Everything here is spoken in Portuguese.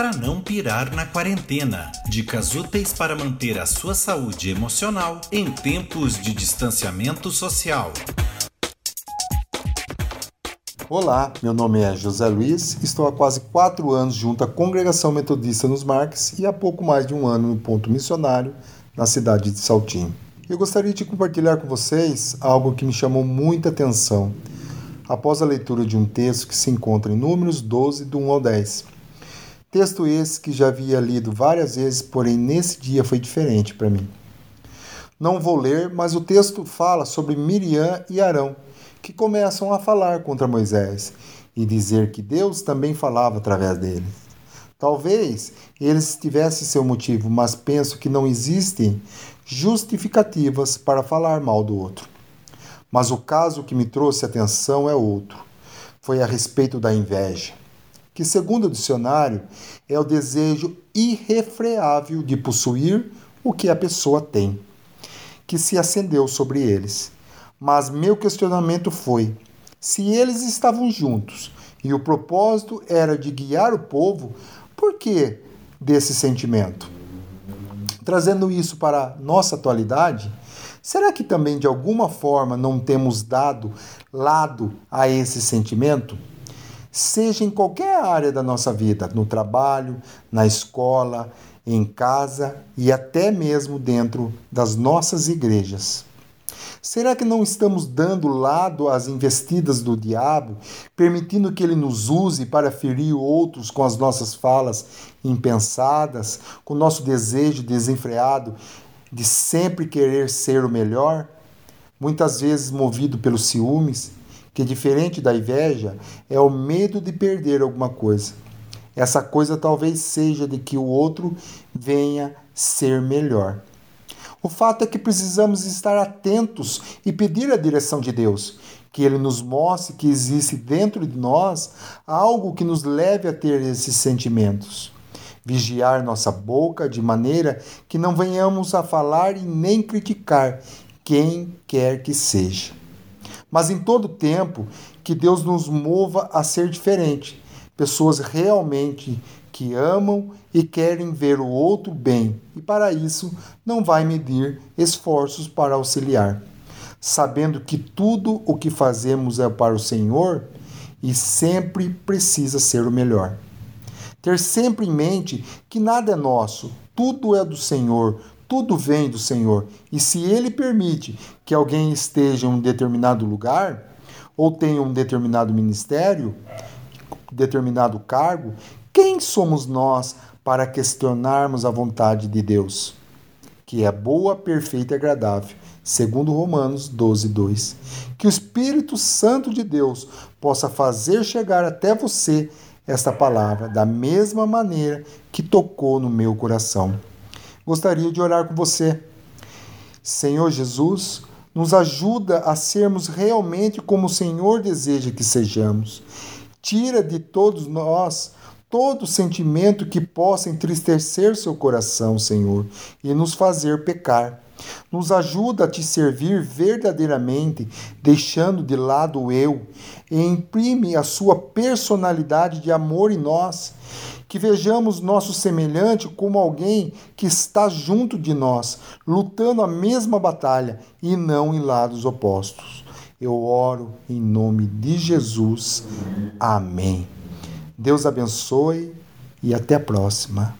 para não pirar na quarentena. Dicas úteis para manter a sua saúde emocional em tempos de distanciamento social. Olá, meu nome é José Luiz, estou há quase quatro anos junto à Congregação Metodista nos Marques e há pouco mais de um ano no ponto missionário na cidade de Saltinho. Eu gostaria de compartilhar com vocês algo que me chamou muita atenção após a leitura de um texto que se encontra em Números 12, do 1 ao 10. Texto esse que já havia lido várias vezes, porém nesse dia foi diferente para mim. Não vou ler, mas o texto fala sobre Miriam e Arão, que começam a falar contra Moisés e dizer que Deus também falava através deles. Talvez eles tivessem seu motivo, mas penso que não existem justificativas para falar mal do outro. Mas o caso que me trouxe atenção é outro. Foi a respeito da inveja, que, segundo o dicionário, é o desejo irrefreável de possuir o que a pessoa tem, que se acendeu sobre eles. Mas meu questionamento foi: se eles estavam juntos e o propósito era de guiar o povo, por que desse sentimento? Trazendo isso para nossa atualidade, será que também de alguma forma não temos dado lado a esse sentimento? Seja em qualquer área da nossa vida, no trabalho, na escola, em casa e até mesmo dentro das nossas igrejas. Será que não estamos dando lado às investidas do diabo, permitindo que ele nos use para ferir outros com as nossas falas impensadas, com o nosso desejo desenfreado de sempre querer ser o melhor? Muitas vezes movido pelos ciúmes, que diferente da inveja, é o medo de perder alguma coisa. Essa coisa talvez seja de que o outro venha ser melhor. O fato é que precisamos estar atentos e pedir a direção de Deus, que Ele nos mostre que existe dentro de nós algo que nos leve a ter esses sentimentos. Vigiar nossa boca de maneira que não venhamos a falar e nem criticar quem quer que seja. Mas em todo tempo, que Deus nos mova a ser diferente, pessoas realmente que amam e querem ver o outro bem, e para isso não vai medir esforços para auxiliar. Sabendo que tudo o que fazemos é para o Senhor e sempre precisa ser o melhor. Ter sempre em mente que nada é nosso, tudo é do Senhor, tudo vem do Senhor. E se Ele permite que alguém esteja em um determinado lugar, ou tenha um determinado ministério, determinado cargo, quem somos nós para questionarmos a vontade de Deus, que é boa, perfeita e agradável, segundo Romanos 12, 2. Que o Espírito Santo de Deus possa fazer chegar até você esta palavra da mesma maneira que tocou no meu coração. Gostaria de orar com você. Senhor Jesus, nos ajuda a sermos realmente como o Senhor deseja que sejamos. Tira de todos nós todo sentimento que possa entristecer seu coração, Senhor, e nos fazer pecar. Nos ajuda a te servir verdadeiramente, deixando de lado o eu, e imprime a sua personalidade de amor em nós. Que vejamos nosso semelhante como alguém que está junto de nós, lutando a mesma batalha e não em lados opostos. Eu oro em nome de Jesus. Amém. Deus abençoe e até a próxima.